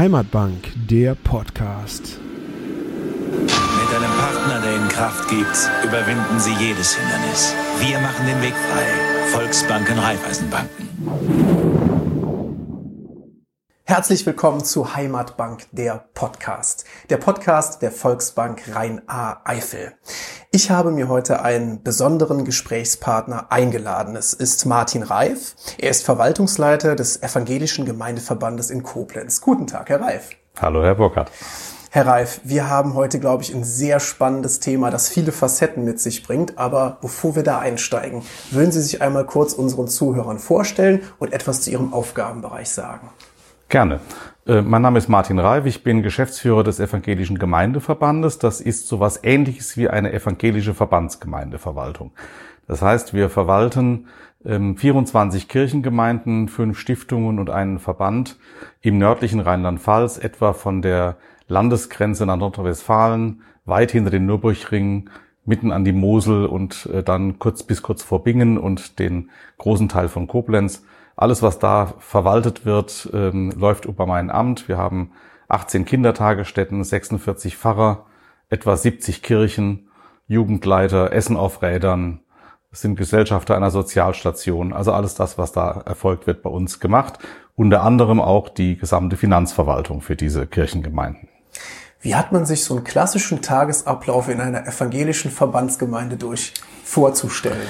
Heimatbank, der Podcast. Mit einem Partner, der Ihnen Kraft gibt, überwinden Sie jedes Hindernis. Wir machen den Weg frei. Volksbanken, Raiffeisenbanken. Herzlich willkommen zu Heimatbank, der Podcast. Der Podcast der Volksbank Rhein-A-Eifel. Ich habe mir heute einen besonderen Gesprächspartner eingeladen. Es ist Martin Reif. Er ist Verwaltungsleiter des Evangelischen Gemeindeverbandes in Koblenz. Guten Tag, Herr Reif. Hallo, Herr Burkhardt. Herr Reif, wir haben heute, glaube ich, ein sehr spannendes Thema, das viele Facetten mit sich bringt. Aber bevor wir da einsteigen, würden Sie sich einmal kurz unseren Zuhörern vorstellen und etwas zu Ihrem Aufgabenbereich sagen? Gerne. Äh, mein Name ist Martin Reif, ich bin Geschäftsführer des Evangelischen Gemeindeverbandes. Das ist sowas ähnliches wie eine evangelische Verbandsgemeindeverwaltung. Das heißt, wir verwalten 24 ähm, Kirchengemeinden, fünf Stiftungen und einen Verband im nördlichen Rheinland-Pfalz, etwa von der Landesgrenze nach Nordrhein-Westfalen, weit hinter den Nürburgring, mitten an die Mosel und äh, dann kurz bis kurz vor Bingen und den großen Teil von Koblenz alles, was da verwaltet wird, ähm, läuft über mein Amt. Wir haben 18 Kindertagesstätten, 46 Pfarrer, etwa 70 Kirchen, Jugendleiter, Essen auf Rädern, sind Gesellschafter einer Sozialstation. Also alles das, was da erfolgt, wird bei uns gemacht. Unter anderem auch die gesamte Finanzverwaltung für diese Kirchengemeinden. Wie hat man sich so einen klassischen Tagesablauf in einer evangelischen Verbandsgemeinde durch vorzustellen?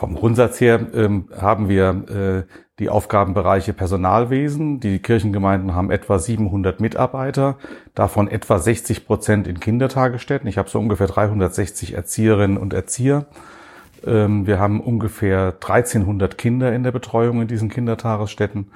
Vom Grundsatz her ähm, haben wir äh, die Aufgabenbereiche Personalwesen. Die Kirchengemeinden haben etwa 700 Mitarbeiter, davon etwa 60 Prozent in Kindertagesstätten. Ich habe so ungefähr 360 Erzieherinnen und Erzieher. Ähm, wir haben ungefähr 1300 Kinder in der Betreuung in diesen Kindertagesstätten.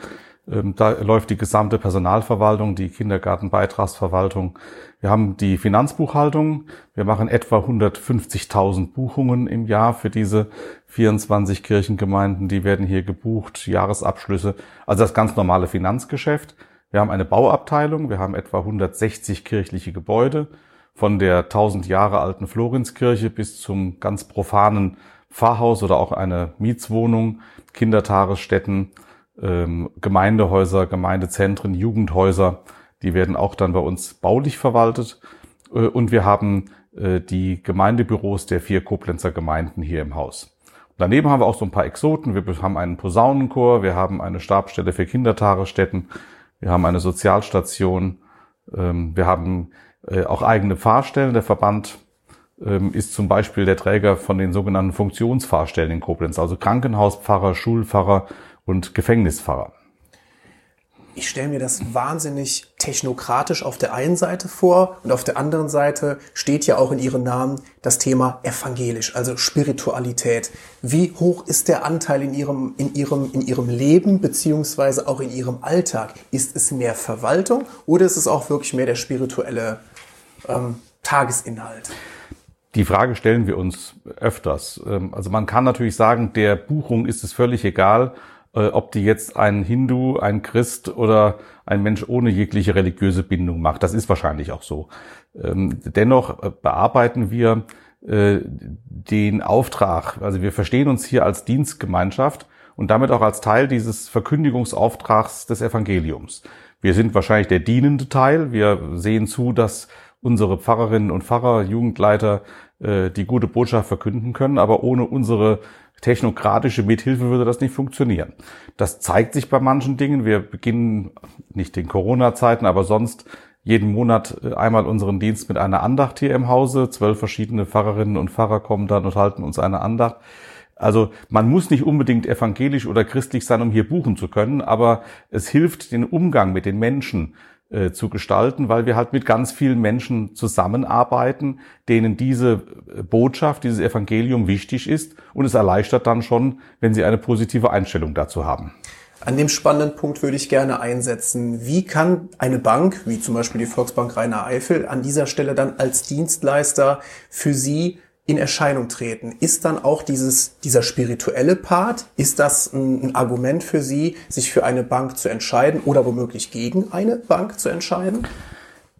Ähm, da läuft die gesamte Personalverwaltung, die Kindergartenbeitragsverwaltung. Wir haben die Finanzbuchhaltung. Wir machen etwa 150.000 Buchungen im Jahr für diese 24 Kirchengemeinden. Die werden hier gebucht, Jahresabschlüsse. Also das ganz normale Finanzgeschäft. Wir haben eine Bauabteilung. Wir haben etwa 160 kirchliche Gebäude. Von der 1000 Jahre alten Florenskirche bis zum ganz profanen Pfarrhaus oder auch eine Mietswohnung, Kindertagesstätten, ähm, Gemeindehäuser, Gemeindezentren, Jugendhäuser, die werden auch dann bei uns baulich verwaltet. Äh, und wir haben äh, die Gemeindebüros der vier Koblenzer Gemeinden hier im Haus. Daneben haben wir auch so ein paar Exoten. Wir haben einen Posaunenchor, wir haben eine Stabstelle für Kindertagesstätten, wir haben eine Sozialstation, ähm, wir haben äh, auch eigene Fahrstellen. Der Verband ähm, ist zum Beispiel der Träger von den sogenannten Funktionsfahrstellen in Koblenz, also Krankenhauspfarrer, Schulpfarrer, und Gefängnispfarrer. Ich stelle mir das wahnsinnig technokratisch auf der einen Seite vor und auf der anderen Seite steht ja auch in Ihrem Namen das Thema evangelisch, also Spiritualität. Wie hoch ist der Anteil in Ihrem, in Ihrem, in Ihrem Leben beziehungsweise auch in Ihrem Alltag? Ist es mehr Verwaltung oder ist es auch wirklich mehr der spirituelle ähm, Tagesinhalt? Die Frage stellen wir uns öfters. Ähm, also man kann natürlich sagen, der Buchung ist es völlig egal, äh, ob die jetzt ein Hindu, ein Christ oder ein Mensch ohne jegliche religiöse Bindung macht. Das ist wahrscheinlich auch so. Ähm, dennoch äh, bearbeiten wir äh, den Auftrag, also wir verstehen uns hier als Dienstgemeinschaft und damit auch als Teil dieses Verkündigungsauftrags des Evangeliums. Wir sind wahrscheinlich der dienende Teil. Wir sehen zu, dass unsere Pfarrerinnen und Pfarrer, Jugendleiter die gute Botschaft verkünden können, aber ohne unsere technokratische Mithilfe würde das nicht funktionieren. Das zeigt sich bei manchen Dingen. Wir beginnen nicht in Corona-Zeiten, aber sonst jeden Monat äh, einmal unseren Dienst mit einer Andacht hier im Hause. Zwölf verschiedene Pfarrerinnen und Pfarrer kommen dann und halten uns eine Andacht. Also man muss nicht unbedingt evangelisch oder christlich sein, um hier buchen zu können, aber es hilft den Umgang mit den Menschen äh, zu gestalten, weil wir halt mit ganz vielen Menschen zusammenarbeiten, denen diese Botschaft, dieses Evangelium wichtig ist und es erleichtert dann schon, wenn sie eine positive Einstellung dazu haben. An dem spannenden Punkt würde ich gerne einsetzen. Wie kann eine Bank, wie zum Beispiel die Volksbank Rheiner Eifel, an dieser Stelle dann als Dienstleister für Sie in Erscheinung treten. Ist dann auch dieses, dieser spirituelle Part, ist das ein, ein, Argument für Sie, sich für eine Bank zu entscheiden oder womöglich gegen eine Bank zu entscheiden?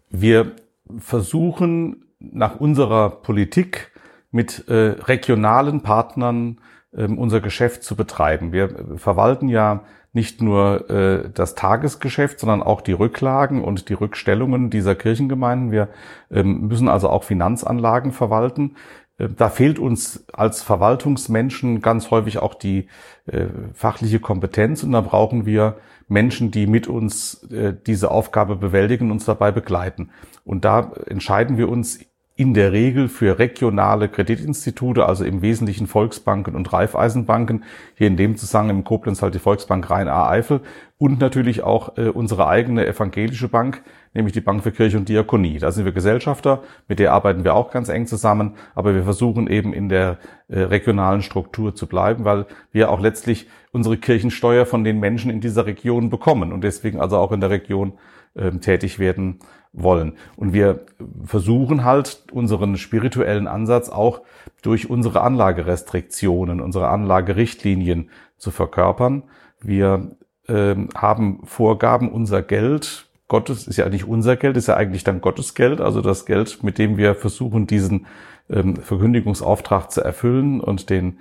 Wir versuchen nach unserer Politik mit äh, regionalen Partnern ähm, unser Geschäft zu betreiben. Wir verwalten ja nicht nur äh, das Tagesgeschäft, sondern auch die Rücklagen und die Rückstellungen dieser Kirchengemeinden. Wir ähm, müssen also auch Finanzanlagen verwalten. Äh, da fehlt uns als Verwaltungsmenschen ganz häufig auch die äh, fachliche Kompetenz. Und da brauchen wir Menschen, die mit uns äh, diese Aufgabe bewältigen, uns dabei begleiten. Und da entscheiden wir uns in der Regel für regionale Kreditinstitute, also im Wesentlichen Volksbanken und Raiffeisenbanken, hier in dem Zusammenhang im Koblenz halt die Volksbank Rhein-A-Eifel und natürlich auch äh, unsere eigene evangelische Bank, nämlich die Bank für Kirche und Diakonie. Da sind wir Gesellschafter, mit der arbeiten wir auch ganz eng zusammen, aber wir versuchen eben in der äh, regionalen Struktur zu bleiben, weil wir auch letztlich unsere Kirchensteuer von den Menschen in dieser Region bekommen und deswegen also auch in der Region äh, tätig werden wollen. Und wir versuchen halt unseren spirituellen Ansatz auch durch unsere Anlagerestriktionen, unsere Anlagerichtlinien zu verkörpern. Wir äh, haben Vorgaben, unser Geld, Gottes ist ja nicht unser Geld, ist ja eigentlich dann Gottes Geld, also das Geld, mit dem wir versuchen, diesen ähm, Verkündigungsauftrag zu erfüllen und den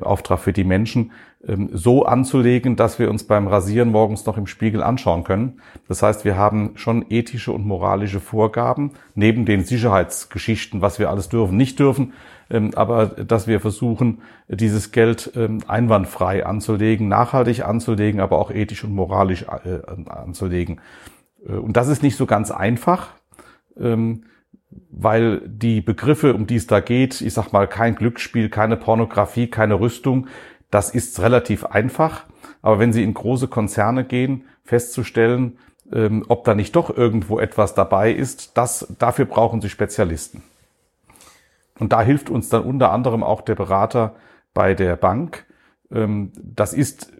Auftrag für die Menschen ähm, so anzulegen, dass wir uns beim Rasieren morgens noch im Spiegel anschauen können. Das heißt, wir haben schon ethische und moralische Vorgaben, neben den Sicherheitsgeschichten, was wir alles dürfen, nicht dürfen, ähm, aber dass wir versuchen, dieses Geld ähm, einwandfrei anzulegen, nachhaltig anzulegen, aber auch ethisch und moralisch äh, anzulegen. Äh, und das ist nicht so ganz einfach weil die Begriffe, um die es da geht, ich sag mal, kein Glücksspiel, keine Pornografie, keine Rüstung, das ist relativ einfach. Aber wenn Sie in große Konzerne gehen, festzustellen, ähm, ob da nicht doch irgendwo etwas dabei ist, das, dafür brauchen Sie Spezialisten. Und da hilft uns dann unter anderem auch der Berater bei der Bank. Ähm, das ist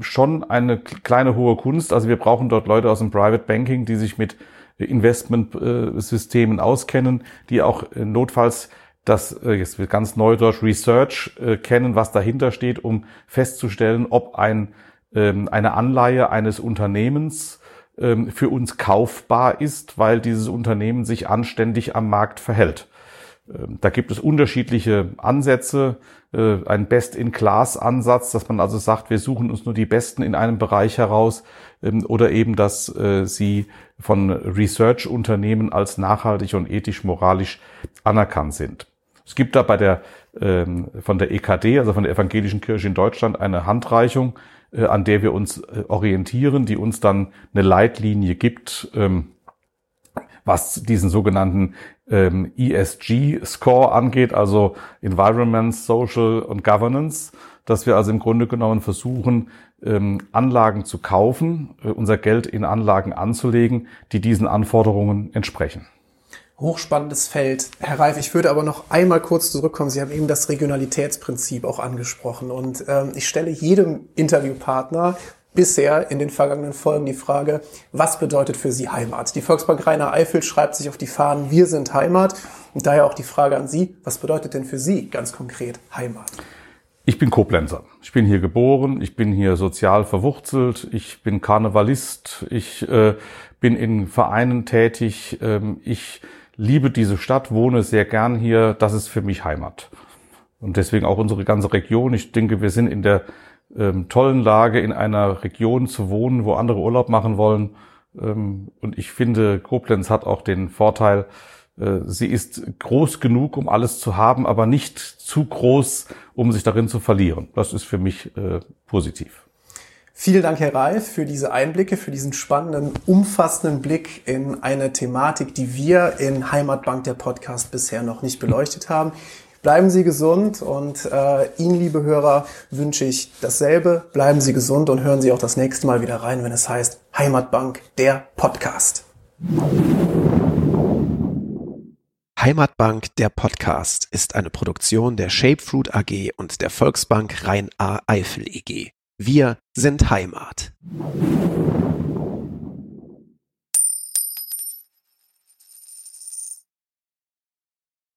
schon eine kleine hohe Kunst. Also wir brauchen dort Leute aus dem Private Banking, die sich mit Investmentsystemen auskennen, die auch äh, notfalls das äh, jetzt wird ganz neudeutsch Research äh, kennen, was dahinter steht, um festzustellen, ob ein, ähm, eine Anleihe eines Unternehmens ähm, für uns kaufbar ist, weil dieses Unternehmen sich anständig am Markt verhält. Ähm, da gibt es unterschiedliche Ansätze, äh, ein Best-in-Class-Ansatz, dass man also sagt, wir suchen uns nur die Besten in einem Bereich heraus ähm, oder eben, dass äh, sie von Research-Unternehmen als nachhaltig und ethisch-moralisch anerkannt sind. Es gibt da bei der ähm, von der EKD, also von der Evangelischen Kirche in Deutschland, eine Handreichung, äh, an der wir uns orientieren, die uns dann eine Leitlinie gibt, was diesen sogenannten ähm, ESG-Score angeht, also Environment, Social und Governance, dass wir also im Grunde genommen versuchen, ähm, Anlagen zu kaufen, äh, unser Geld in Anlagen anzulegen, die diesen Anforderungen entsprechen. Hochspannendes Feld. Herr Reif, ich würde aber noch einmal kurz zurückkommen. Sie haben eben das Regionalitätsprinzip auch angesprochen. Und ähm, ich stelle jedem Interviewpartner bisher in den vergangenen Folgen die Frage, was bedeutet für Sie Heimat? Die Volksbank Rainer Eifel schreibt sich auf die Fahnen, wir sind Heimat. Und daher auch die Frage an Sie, was bedeutet denn für Sie ganz konkret Heimat? Ich bin Koblenzer. Ich bin hier geboren, ich bin hier sozial verwurzelt, ich bin Karnevalist, ich äh, bin in Vereinen tätig, ähm, ich liebe diese Stadt, wohne sehr gern hier, das ist für mich Heimat. Und deswegen auch unsere ganze Region. Ich denke, wir sind in der ähm, tollen Lage, in einer Region zu wohnen, wo andere Urlaub machen wollen. Ähm, und ich finde, Koblenz hat auch den Vorteil, äh, sie ist groß genug, um alles zu haben, aber nicht zu groß, um sich darin zu verlieren. Das ist für mich äh, positiv. Vielen Dank, Herr Reif, für diese Einblicke, für diesen spannenden, umfassenden Blick in eine Thematik, die wir in Heimatbank der Podcast bisher noch nicht beleuchtet haben. Bleiben Sie gesund und äh, Ihnen, liebe Hörer, wünsche ich dasselbe. Bleiben Sie gesund und hören Sie auch das nächste Mal wieder rein, wenn es heißt Heimatbank, der Podcast. Heimatbank, der Podcast ist eine Produktion der Shapefruit AG und der Volksbank Rhein-A-Eifel EG. Wir sind Heimat.